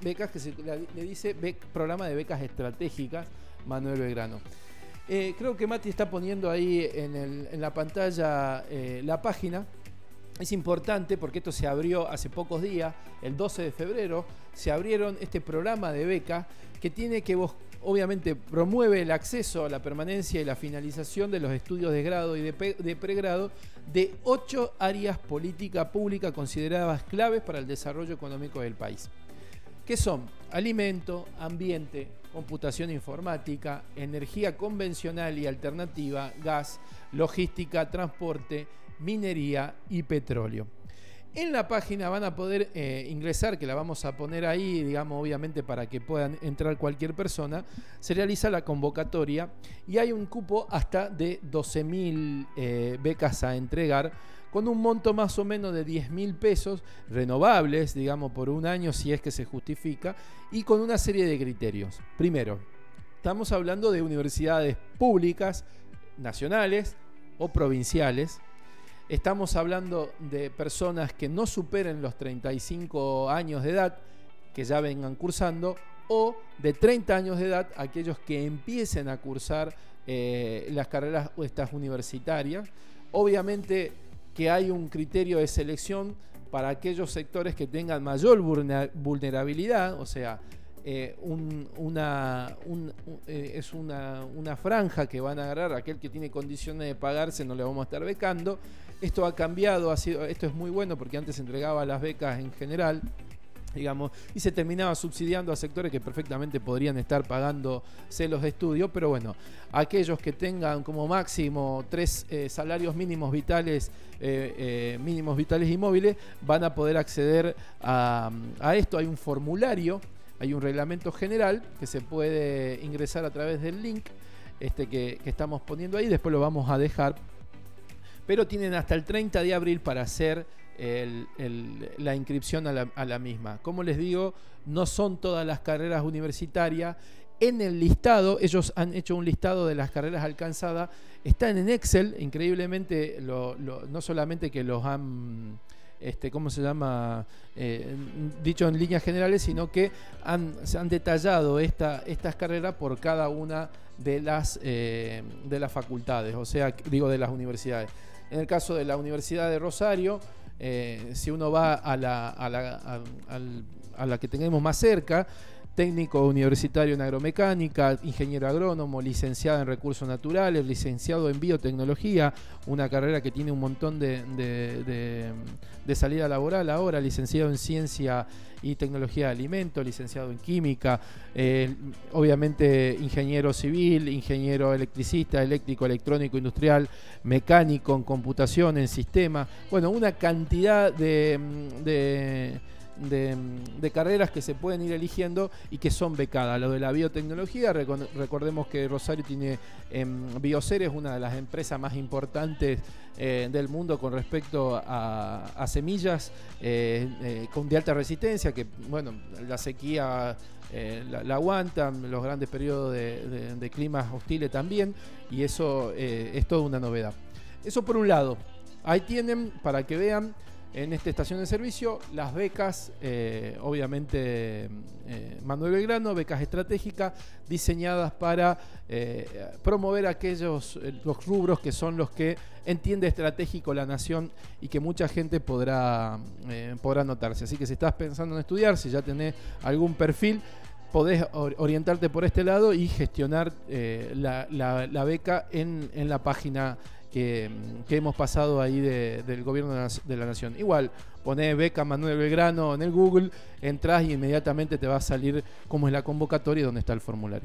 becas que se le dice programa de becas estratégicas Manuel Belgrano. Eh, creo que Mati está poniendo ahí en, la pantalla eh, la página. Es importante porque esto se abrió hace pocos días, el 12 de febrero, se abrieron este programa de beca que tiene que obviamente promueve el acceso a la permanencia y la finalización de los estudios de grado y de, pregrado de ocho áreas política pública consideradas claves para el desarrollo económico del país, que son alimento, ambiente, computación informática, energía convencional y alternativa, gas, logística, transporte, minería y petróleo. En la página van a poder eh, ingresar, que la vamos a poner ahí, digamos, obviamente para que puedan entrar cualquier persona. Se realiza la convocatoria y hay un cupo hasta de 12.000 eh, becas a entregar con un monto más o menos de 10 mil pesos renovables, digamos, por un año si es que se justifica, y con una serie de criterios. Primero, estamos hablando de universidades públicas, nacionales o provinciales, Estamos hablando de personas que no superen los 35 años de edad, que ya vengan cursando, o de 30 años de edad, aquellos que empiecen a cursar eh, las carreras estas universitarias. Obviamente que hay un criterio de selección para aquellos sectores que tengan mayor vulnerabilidad, o sea, eh, una, eh, es una, franja que van a agarrar aquel que tiene condiciones de pagarse, no le vamos a estar becando. Esto ha cambiado, ha sido, esto es muy bueno porque antes se entregaba las becas en general, digamos, y se terminaba subsidiando a sectores que perfectamente podrían estar pagándose los estudios, pero bueno, aquellos que tengan como máximo tres eh, salarios mínimos vitales, mínimos vitales y móviles, van a poder acceder a, a esto. Hay un formulario hay un reglamento general que se puede ingresar a través del link este que, estamos poniendo ahí, después lo vamos a dejar. Pero tienen hasta el 30 de abril para hacer la inscripción a la, a la misma. Como les digo, no son todas las carreras universitarias en el listado, ellos han hecho un listado de las carreras alcanzadas, están en Excel, increíblemente, no solamente que los han este, ¿cómo se llama? Eh, dicho en líneas generales, sino que han, se han detallado esta, estas carreras por cada una de las, eh, de las facultades, o sea, digo de las universidades. En el caso de la Universidad de Rosario, eh, si uno va a la, a la, a la que tenemos más cerca, técnico universitario en agromecánica, ingeniero agrónomo, licenciado en recursos naturales, licenciado en biotecnología, una carrera que tiene un montón de, salida laboral ahora, licenciado en ciencia y tecnología de alimentos, licenciado en química, eh, obviamente ingeniero civil, ingeniero electricista, eléctrico, electrónico, industrial, mecánico en computación, en sistema, bueno, una cantidad de de, carreras que se pueden ir eligiendo y que son becadas. Lo de la biotecnología, recordemos que Rosario tiene es una de las empresas más importantes eh, del mundo con respecto a, semillas eh, eh, con de alta resistencia, que bueno, la sequía la, aguantan, los grandes periodos de, de climas hostiles también, y eso es toda una novedad. Eso por un lado. Ahí tienen, para que vean, en esta estación de servicio las becas, eh, obviamente eh, Manuel Belgrano, becas estratégicas diseñadas para eh, promover aquellos los rubros que son los que entiende estratégico la nación y que mucha gente podrá, podrá notarse. Así que si estás pensando en estudiar, si ya tenés algún perfil, podés orientarte por este lado y gestionar la, beca en, en la página que, hemos pasado ahí del gobierno de la, nación. Igual, ponés beca Manuel Belgrano en el Google, entras y inmediatamente te va a salir cómo es la convocatoria y dónde está el formulario.